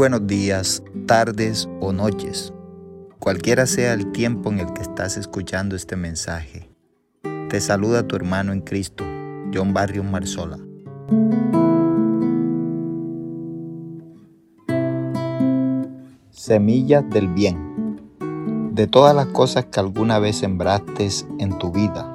buenos días, tardes o noches, cualquiera sea el tiempo en el que estás escuchando este mensaje. Te saluda tu hermano en Cristo, John Barrios Marzola. Semillas del bien. De todas las cosas que alguna vez sembraste en tu vida,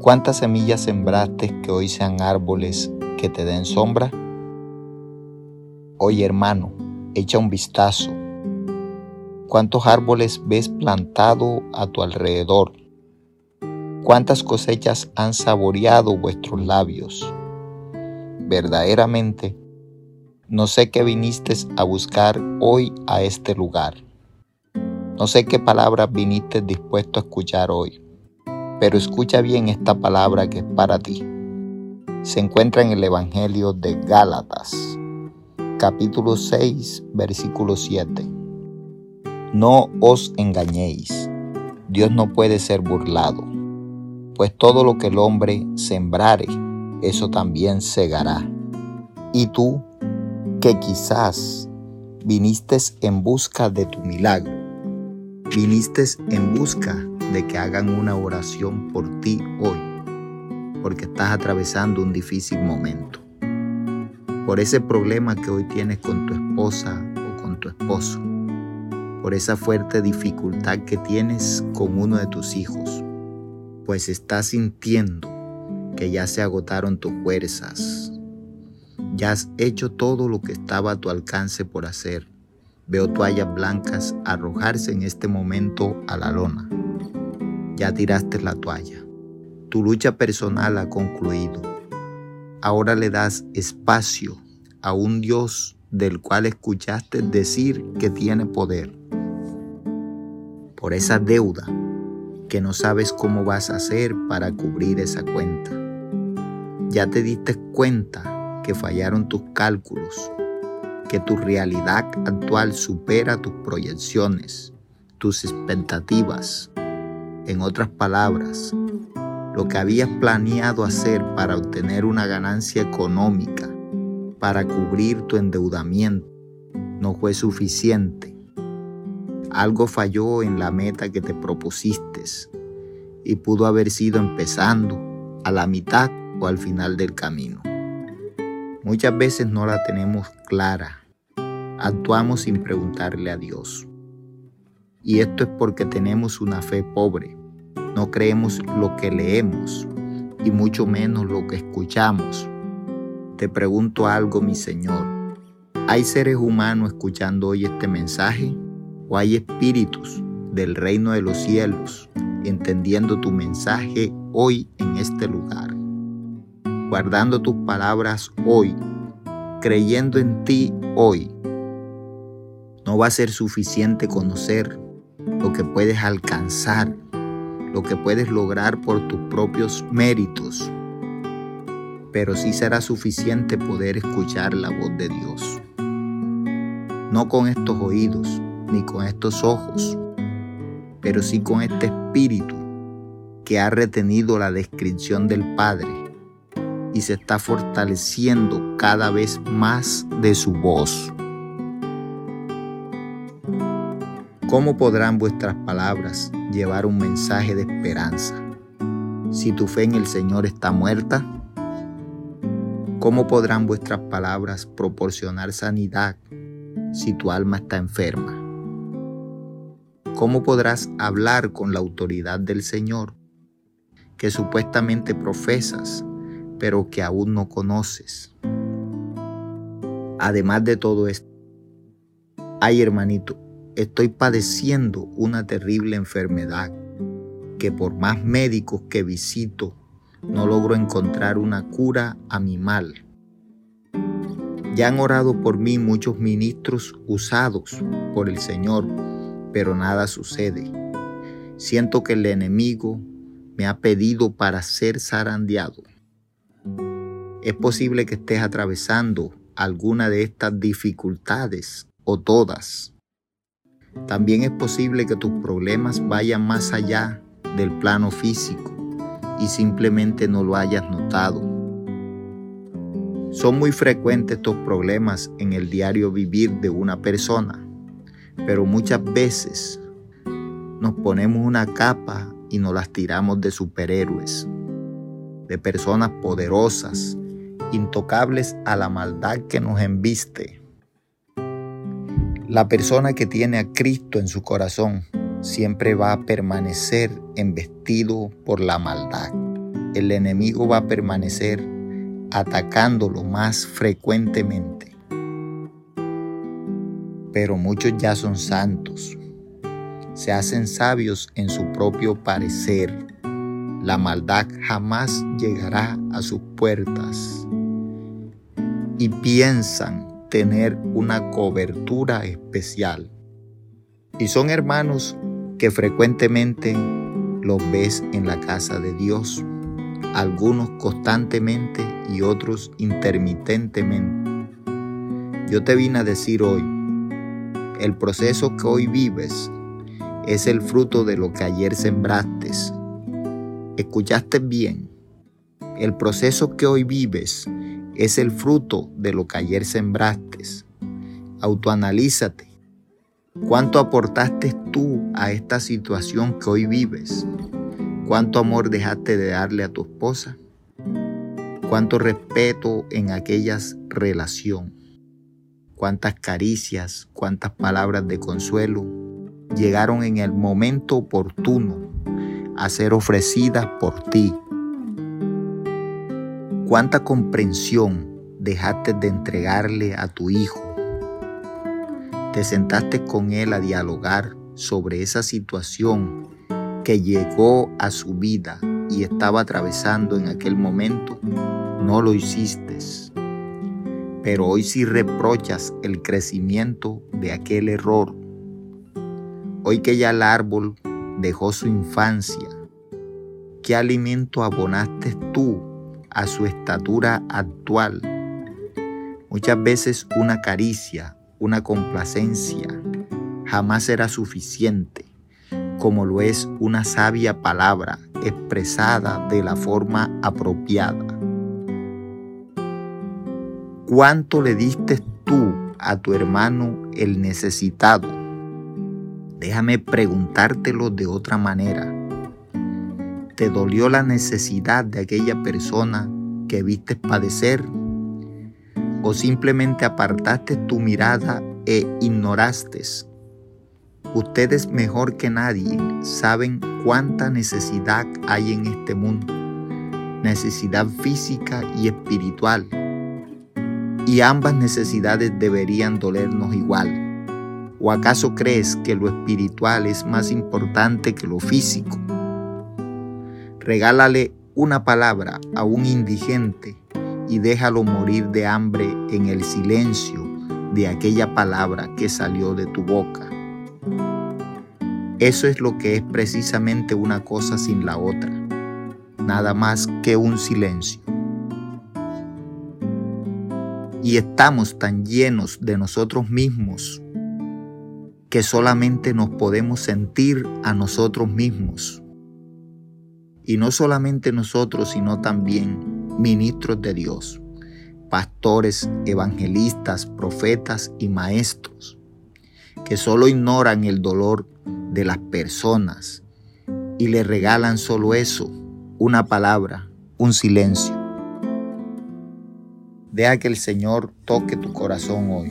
¿cuántas semillas sembraste que hoy sean árboles que te den sombra? Oye hermano, echa un vistazo. ¿Cuántos árboles ves plantado a tu alrededor? ¿Cuántas cosechas han saboreado vuestros labios? Verdaderamente, no sé qué viniste a buscar hoy a este lugar. No sé qué palabras viniste dispuesto a escuchar hoy, pero escucha bien esta palabra que es para ti. Se encuentra en el Evangelio de Gálatas capítulo 6, versículo 7. No os engañéis, Dios no puede ser burlado, pues todo lo que el hombre sembrare, eso también segará. Y tú, que quizás viniste en busca de tu milagro, viniste en busca de que hagan una oración por ti hoy, porque estás atravesando un difícil momento por ese problema que hoy tienes con tu esposa o con tu esposo, por esa fuerte dificultad que tienes con uno de tus hijos, pues estás sintiendo que ya se agotaron tus fuerzas, ya has hecho todo lo que estaba a tu alcance por hacer. Veo toallas blancas arrojarse en este momento a la lona. Ya tiraste la toalla. Tu lucha personal ha concluido ahora le das espacio a un Dios del cual escuchaste decir que tiene poder. Por esa deuda que no sabes cómo vas a hacer para cubrir esa cuenta. Ya te diste cuenta que fallaron tus cálculos, que tu realidad actual supera tus proyecciones, tus expectativas. En otras palabras, lo que habías planeado hacer para obtener una ganancia económica, para cubrir tu endeudamiento, no fue suficiente. Algo falló en la meta que te propusiste y pudo haber sido empezando, a la mitad o al final del camino. Muchas veces no la tenemos clara. Actuamos sin preguntarle a Dios. Y esto es porque tenemos una fe pobre no creemos lo que leemos y mucho menos lo que escuchamos. Te pregunto algo, mi Señor. ¿Hay seres humanos escuchando hoy este mensaje? ¿O hay espíritus del reino de los cielos entendiendo tu mensaje hoy en este lugar? Guardando tus palabras hoy, creyendo en ti hoy. No va a ser suficiente conocer lo que puedes alcanzar lo que puedes lograr por tus propios méritos, pero sí será suficiente poder escuchar la voz de Dios. No con estos oídos ni con estos ojos, pero sí con este espíritu que ha retenido la descripción del Padre y se está fortaleciendo cada vez más de su voz. ¿Cómo podrán vuestras palabras llevar un mensaje de esperanza si tu fe en el Señor está muerta? ¿Cómo podrán vuestras palabras proporcionar sanidad si tu alma está enferma? ¿Cómo podrás hablar con la autoridad del Señor que supuestamente profesas, pero que aún no conoces? Además de todo esto, ay hermanito, estoy padeciendo una terrible enfermedad que por más médicos que visito, no logro encontrar una cura a mi mal. Ya han orado por mí muchos ministros usados por el Señor, pero nada sucede. Siento que el enemigo me ha pedido para ser zarandeado. Es posible que estés atravesando alguna de estas dificultades o todas. También es posible que tus problemas vayan más allá del plano físico y simplemente no lo hayas notado. Son muy frecuentes estos problemas en el diario vivir de una persona, pero muchas veces nos ponemos una capa y nos las tiramos de superhéroes, de personas poderosas, intocables a la maldad que nos embiste. La persona que tiene a Cristo en su corazón siempre va a permanecer embestido por la maldad. El enemigo va a permanecer atacándolo más frecuentemente. Pero muchos ya son santos. Se hacen sabios en su propio parecer. La maldad jamás llegará a sus puertas. Y piensan tener una cobertura especial. Y son hermanos que frecuentemente los ves en la casa de Dios algunos constantemente y otros intermitentemente. Yo te vine a decir hoy, el proceso que hoy vives es el fruto de lo que ayer sembraste. ¿Escuchaste bien? El proceso que hoy vives es el fruto de lo que ayer sembraste. Autoanalízate. ¿Cuánto aportaste tú a esta situación que hoy vives? ¿Cuánto amor dejaste de darle a tu esposa? ¿Cuánto respeto en aquellas relación? ¿Cuántas caricias, cuántas palabras de consuelo llegaron en el momento oportuno a ser ofrecidas por ti? ¿Cuánta comprensión dejaste de entregarle a tu hijo? ¿Te sentaste con él a dialogar sobre esa situación que llegó a su vida y estaba atravesando en aquel momento, no lo hiciste. Pero hoy sí reprochas el crecimiento de aquel error. Hoy que ya el árbol dejó su infancia, ¿qué alimento abonaste tú a su estatura actual? Muchas veces una caricia, una complacencia, jamás será suficiente como lo es una sabia palabra expresada de la forma apropiada. ¿Cuánto le diste tú a tu hermano el necesitado? Déjame preguntártelo de otra manera. ¿Te dolió la necesidad de aquella persona que viste padecer? ¿O simplemente apartaste tu mirada e ignoraste Ustedes mejor que nadie saben cuánta necesidad hay en este mundo, necesidad física y espiritual. Y ambas necesidades deberían dolernos igual. ¿O acaso crees que lo espiritual es más importante que lo físico? Regálale una palabra a un indigente y déjalo morir de hambre en el silencio de aquella palabra que salió de tu boca. Eso es lo que es precisamente una cosa sin la otra, nada más que un silencio. Y estamos tan llenos de nosotros mismos que solamente nos podemos sentir a nosotros mismos. Y no solamente nosotros, sino también ministros de Dios, pastores, evangelistas, profetas y maestros, que solo ignoran el dolor de las personas y le regalan solo eso, una palabra, un silencio. Deja que el Señor toque tu corazón hoy.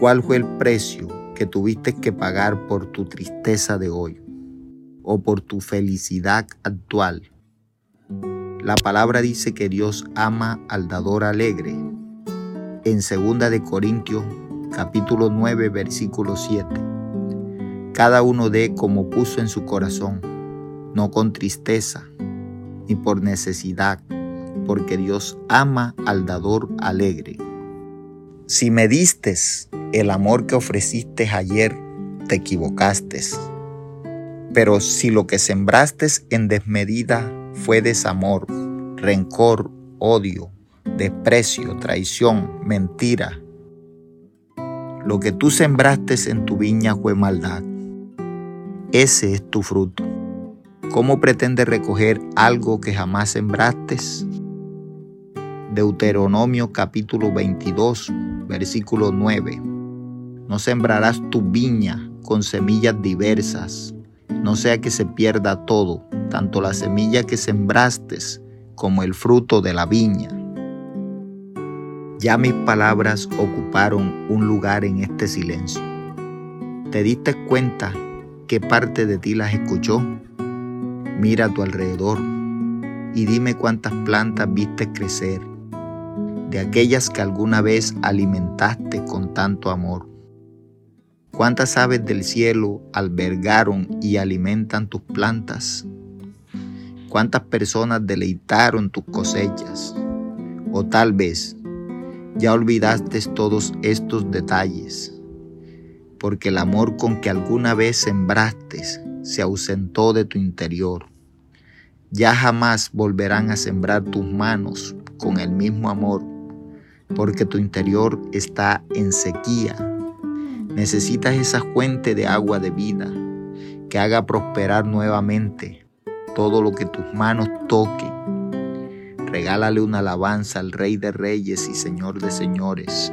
¿Cuál fue el precio que tuviste que pagar por tu tristeza de hoy o por tu felicidad actual? La palabra dice que Dios ama al dador alegre. En 2 de Corintios capítulo 9, versículo 7. Cada uno dé como puso en su corazón, no con tristeza, ni por necesidad, porque Dios ama al dador alegre. Si me diste el amor que ofreciste ayer, te equivocaste. Pero si lo que sembraste en desmedida fue desamor, rencor, odio, desprecio, traición, mentira, lo que tú sembraste en tu viña fue maldad. Ese es tu fruto. ¿Cómo pretendes recoger algo que jamás sembraste? Deuteronomio capítulo 22, versículo 9. No sembrarás tu viña con semillas diversas, no sea que se pierda todo, tanto la semilla que sembraste como el fruto de la viña. Ya mis palabras ocuparon un lugar en este silencio. ¿Te diste cuenta qué parte de ti las escuchó? Mira a tu alrededor y dime cuántas plantas viste crecer de aquellas que alguna vez alimentaste con tanto amor. ¿Cuántas aves del cielo albergaron y alimentan tus plantas? ¿Cuántas personas deleitaron tus cosechas? O tal vez ya olvidaste todos estos detalles, porque el amor con que alguna vez sembraste se ausentó de tu interior. Ya jamás volverán a sembrar tus manos con el mismo amor porque tu interior está en sequía. Necesitas esa fuente de agua de vida que haga prosperar nuevamente todo lo que tus manos toquen. Regálale una alabanza al Rey de Reyes y Señor de Señores.